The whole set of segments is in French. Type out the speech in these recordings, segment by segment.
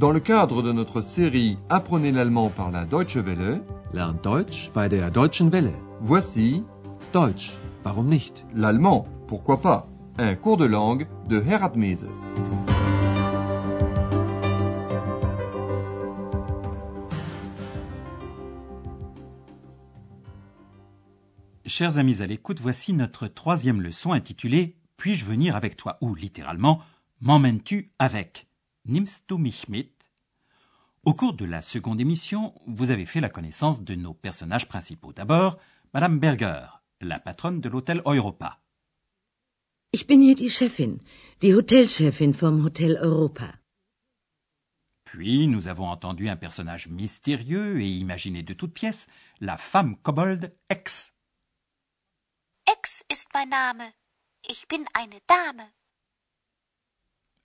Dans le cadre de notre série Apprenez l'allemand par la Deutsche Welle, Lernt Deutsch bei der Deutschen Welle. voici Deutsch, warum nicht? l'allemand, pourquoi pas, un cours de langue de Herat Mese. Chers amis à l'écoute, voici notre troisième leçon intitulée Puis-je venir avec toi? ou littéralement M'emmènes-tu avec? Nimmst du mich mit? Au cours de la seconde émission, vous avez fait la connaissance de nos personnages principaux. D'abord, Madame Berger, la patronne de l'hôtel Europa. Ich bin hier die Chefin, die Hotelchefin vom Hotel Europa. Puis nous avons entendu un personnage mystérieux et imaginé de toutes pièces, la femme kobold Ex. Ex ist mein Name. Ich bin eine Dame.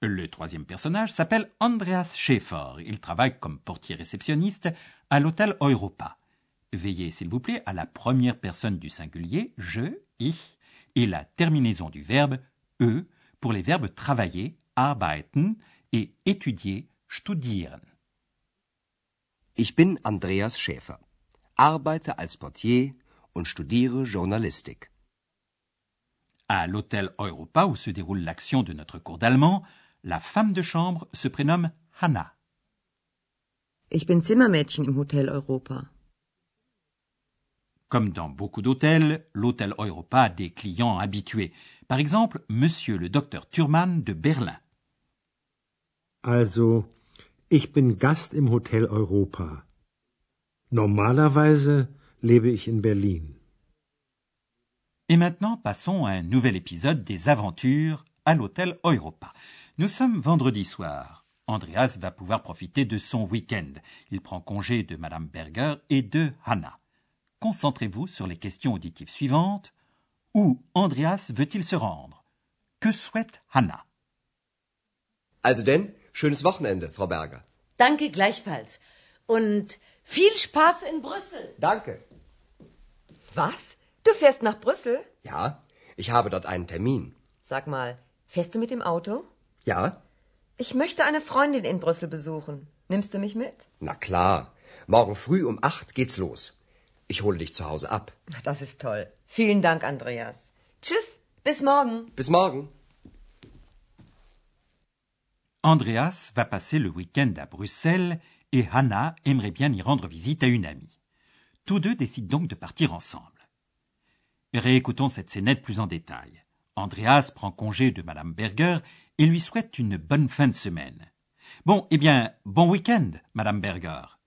Le troisième personnage s'appelle Andreas Schäfer. Il travaille comme portier réceptionniste à l'hôtel Europa. Veillez, s'il vous plaît, à la première personne du singulier, je, ich, et la terminaison du verbe e pour les verbes travailler, arbeiten, et étudier, studieren. Ich bin Andreas Schäfer, arbeite als Portier und studiere Journalistik. À l'hôtel Europa où se déroule l'action de notre cours d'allemand, la femme de chambre se prénomme Hanna. Ich bin Zimmermädchen im Hotel Europa. Comme dans beaucoup d'hôtels, l'hôtel Europa a des clients habitués. Par exemple, monsieur le docteur Thurman de Berlin. Also, ich bin Gast im Hotel Europa. Normalerweise lebe ich in Berlin. Et maintenant, passons à un nouvel épisode des aventures à l'hôtel Europa. Nous sommes vendredi soir. Andreas va pouvoir profiter de son week-end. Il prend congé de Madame Berger et de Hannah. Concentrez-vous sur les questions auditives suivantes. Où Andreas veut-il se rendre? Que souhaite Hannah? Also denn, schönes Wochenende, Frau Berger. Danke gleichfalls. Und viel Spaß in Brüssel. Danke. Was? Du fährst nach Brüssel? Ja, ich habe dort einen Termin. Sag mal, fährst du mit dem Auto? Ja? Ich möchte eine Freundin in Brüssel besuchen. Nimmst du mich mit? Na klar. Morgen früh um acht geht's los. Ich hole dich zu Hause ab. Das ist toll. Vielen Dank, Andreas. Tschüss, bis morgen. Bis morgen. Andreas va passer le week-end à Bruxelles et Hannah aimerait bien y rendre visite à une amie. Tous deux décident donc de partir ensemble. Réécoutons cette scénette plus en détail. Andreas prend congé de Madame Berger et lui souhaite une bonne fin de semaine. Bon, eh bien, bon week-end, Madame Berger.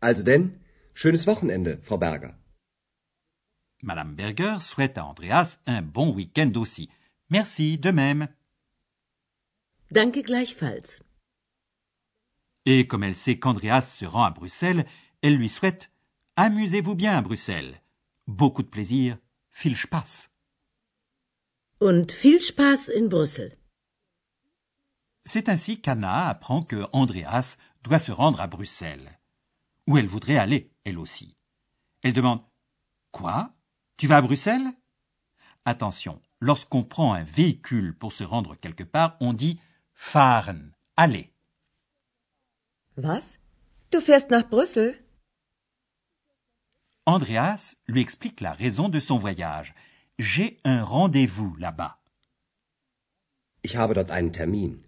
Also denn, schönes Wochenende, Frau Berger. Madame Berger souhaite à Andreas un bon week-end aussi. Merci, de même. Danke gleichfalls. Et comme elle sait qu'Andreas se rend à Bruxelles, elle lui souhaite Amusez-vous bien à Bruxelles. Beaucoup de plaisir, viel Spaß. Und viel Spaß in Brüssel. C'est ainsi qu'Anna apprend que Andreas doit se rendre à Bruxelles, où elle voudrait aller, elle aussi. Elle demande Quoi? Tu vas à Bruxelles? Attention, lorsqu'on prend un véhicule pour se rendre quelque part, on dit fahren, aller. Was? Du fährst nach Brüssel? Andreas lui explique la raison de son voyage. J'ai un rendez-vous là-bas. Ich habe dort einen Termin.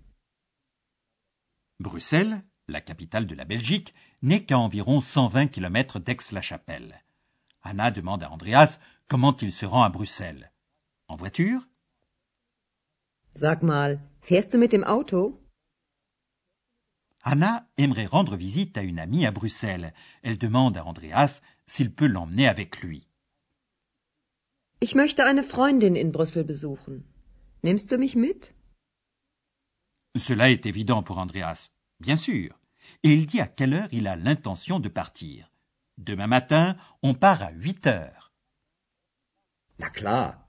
Bruxelles, la capitale de la Belgique, n'est qu'à environ 120 km d'Aix-la-Chapelle. Anna demande à Andreas comment il se rend à Bruxelles. En voiture? Sag mal, fährst du mit dem Auto? Anna aimerait rendre visite à une amie à Bruxelles. Elle demande à Andreas s'il peut l'emmener avec lui. Ich möchte eine Freundin in Brüssel besuchen. Nimmst du mich mit? Cela est évident pour Andreas, bien sûr. Et il dit à quelle heure il a l'intention de partir. Demain matin, on part à 8 heures. Na klar.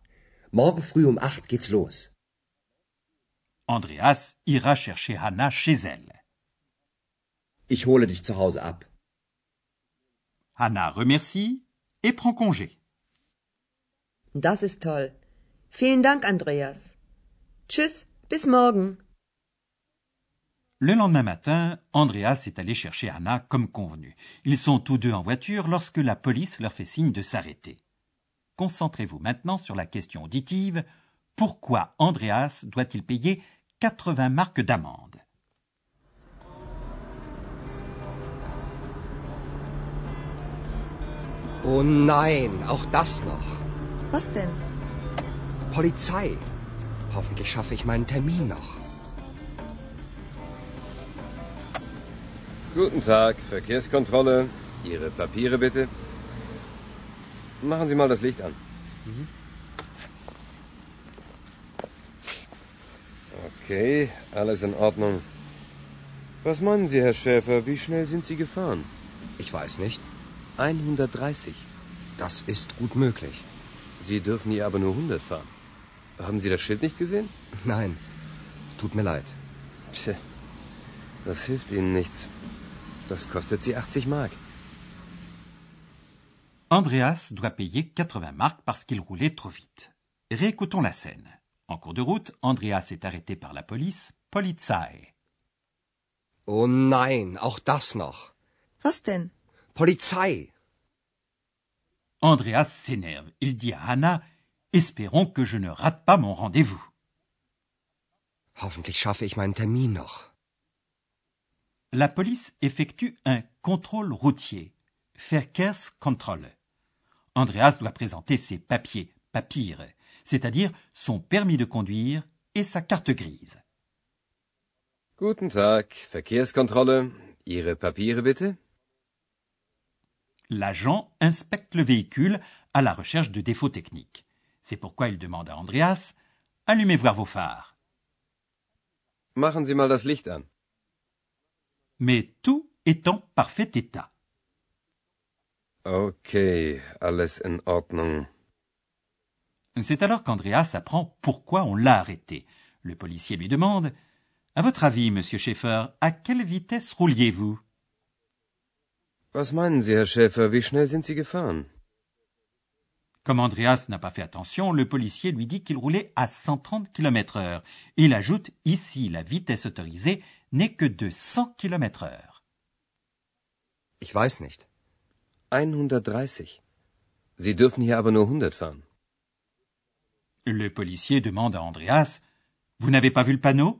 Morgen früh um acht geht's los. Andreas ira chercher Hannah chez elle. Ich hole dich zu Hause ab. Hannah remercie et prend congé. Das ist toll. Vielen Dank, Andreas. Tschüss, bis morgen. Le lendemain matin, Andreas est allé chercher Anna comme convenu. Ils sont tous deux en voiture lorsque la police leur fait signe de s'arrêter. Concentrez-vous maintenant sur la question auditive. Pourquoi Andreas doit-il payer 80 marques d'amende? Oh nein, auch das noch. Was denn? Polizei. Hoffentlich schaffe ich meinen Termin noch. Guten Tag, Verkehrskontrolle. Ihre Papiere bitte. Machen Sie mal das Licht an. Okay, alles in Ordnung. Was meinen Sie, Herr Schäfer, wie schnell sind Sie gefahren? Ich weiß nicht. 130. Das ist gut möglich. Sie dürfen hier aber nur 100 fahren. Haben Sie das Schild nicht gesehen? Nein, tut mir leid. Tja, das hilft Ihnen nichts. Das kostet Sie 80 Mark. Andreas doit payer 80 marques parce qu'il roulait trop vite. Réécoutons la scène. En cours de route, Andreas est arrêté par la police, Polizei. Oh nein, auch das noch. Was denn? Polizei. Andreas s'énerve. Il dit à Hannah Espérons que je ne rate pas mon rendez-vous. Hoffentlich schaffe ich meinen Termin noch. La police effectue un contrôle routier, Verkehrskontrolle. Andreas doit présenter ses papiers, papiers, c'est-à-dire son permis de conduire et sa carte grise. Guten Tag, Verkehrskontrolle. Ihre Papiere bitte? L'agent inspecte le véhicule à la recherche de défauts techniques. C'est pourquoi il demande à Andreas Allumez voir vos phares. Machen Sie mal das Licht an. Mais tout est en parfait état. Okay, alles in Ordnung. C'est alors qu'Andreas apprend pourquoi on l'a arrêté. Le policier lui demande À votre avis, monsieur Schaeffer, à quelle vitesse rouliez-vous? Was meinen Sie, Herr Schäfer, wie schnell sind Sie gefahren? Comme Andreas n'a pas fait attention, le policier lui dit qu'il roulait à 130 km heure. Il ajoute ici la vitesse autorisée n'est que de 100 km heure. Ich weiß nicht. 130. Sie dürfen hier aber nur 100 fahren. Le policier demande à Andreas Vous n'avez pas vu le panneau?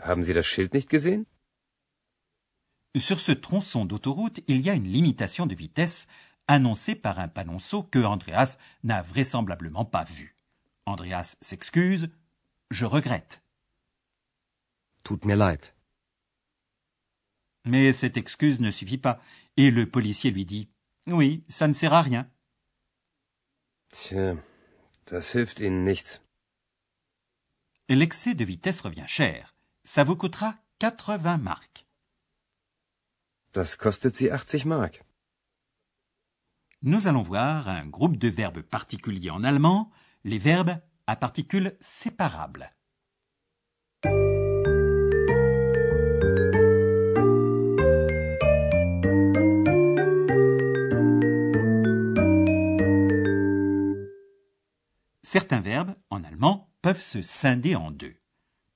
Haben Sie das Schild nicht gesehen? Sur ce tronçon d'autoroute, il y a une limitation de vitesse annoncée par un panonceau que Andreas n'a vraisemblablement pas vu. Andreas s'excuse Je regrette. Tut mir leid. Mais cette excuse ne suffit pas, et le policier lui dit Oui, ça ne sert à rien. Tja, das hilft Ihnen nichts. L'excès de vitesse revient cher. Ça vous coûtera 80 marques. Das kostet Sie 80 Mark. Nous allons voir un groupe de verbes particuliers en allemand, les verbes à particules séparables. Certains verbes, en allemand, peuvent se scinder en deux.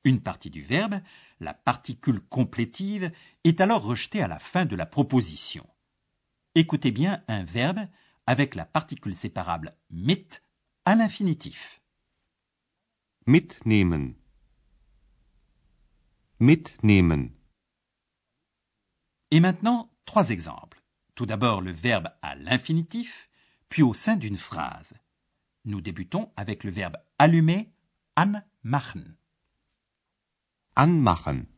Une partie du verbe, la particule complétive, est alors rejetée à la fin de la proposition. Écoutez bien un verbe avec la particule séparable mit à l'infinitif. Mitnehmen. Mitnehmen. Et maintenant, trois exemples. Tout d'abord le verbe à l'infinitif, puis au sein d'une phrase. Nous débutons avec le verbe allumer, anmachen. Anmachen.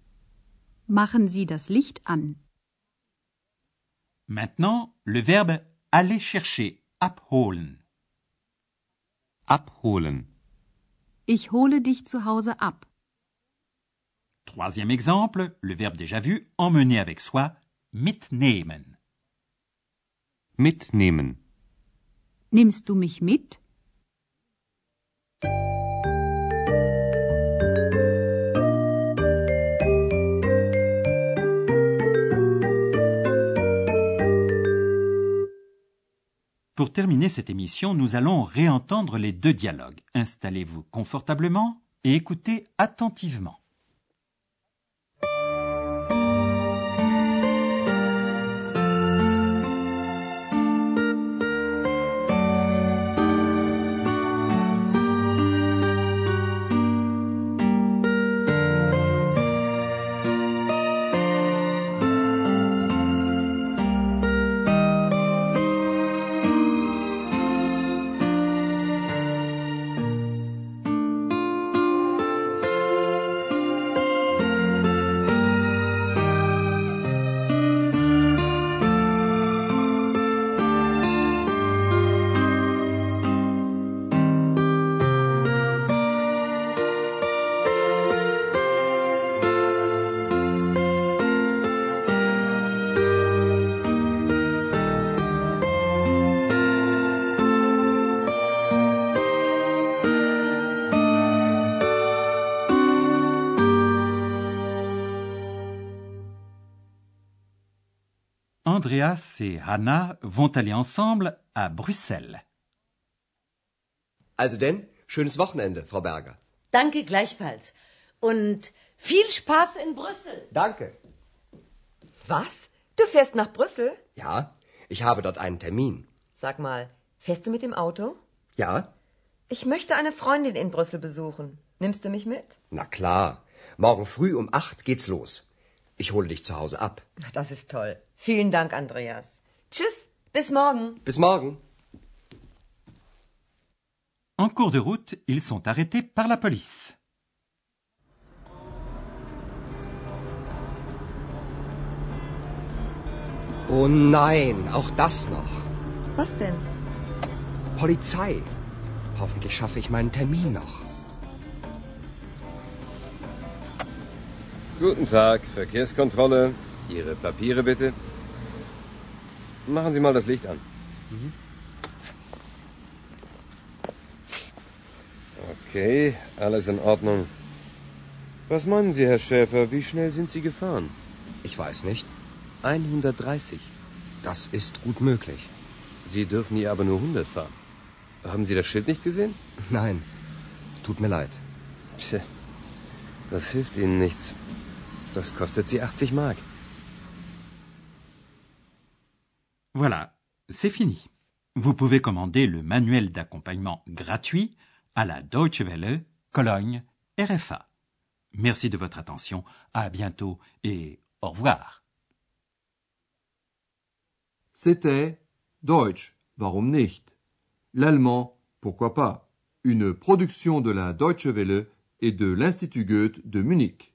Machen Sie das Licht an. Maintenant, le verbe aller chercher, abholen. Abholen. Ich hole dich zu Hause ab. Troisième exemple, le verbe déjà vu, emmener avec soi, mitnehmen. Mitnehmen. Nimmst du mich mit? Pour terminer cette émission, nous allons réentendre les deux dialogues. Installez-vous confortablement et écoutez attentivement. Andreas et Hannah vont aller ensemble à Bruxelles. Also denn, schönes Wochenende, Frau Berger. Danke gleichfalls. Und viel Spaß in Brüssel. Danke. Was? Du fährst nach Brüssel? Ja, ich habe dort einen Termin. Sag mal, fährst du mit dem Auto? Ja? Ich möchte eine Freundin in Brüssel besuchen. Nimmst du mich mit? Na klar. Morgen früh um acht geht's los. Ich hole dich zu Hause ab. Das ist toll. Vielen Dank, Andreas. Tschüss, bis morgen. Bis morgen. En cours de route, ils sont arrêtés par la police. Oh nein, auch das noch. Was denn? Polizei. Hoffentlich schaffe ich meinen Termin noch. Guten Tag, Verkehrskontrolle. Ihre Papiere bitte. Machen Sie mal das Licht an. Okay, alles in Ordnung. Was meinen Sie, Herr Schäfer, wie schnell sind Sie gefahren? Ich weiß nicht. 130. Das ist gut möglich. Sie dürfen hier aber nur 100 fahren. Haben Sie das Schild nicht gesehen? Nein, tut mir leid. Tja, das hilft Ihnen nichts. Das kostet Sie 80 Mark. Voilà, c'est fini. Vous pouvez commander le manuel d'accompagnement gratuit à la Deutsche Welle, Cologne, RFA. Merci de votre attention, à bientôt et au revoir. C'était Deutsch, warum nicht? L'allemand, pourquoi pas? Une production de la Deutsche Welle et de l'Institut Goethe de Munich.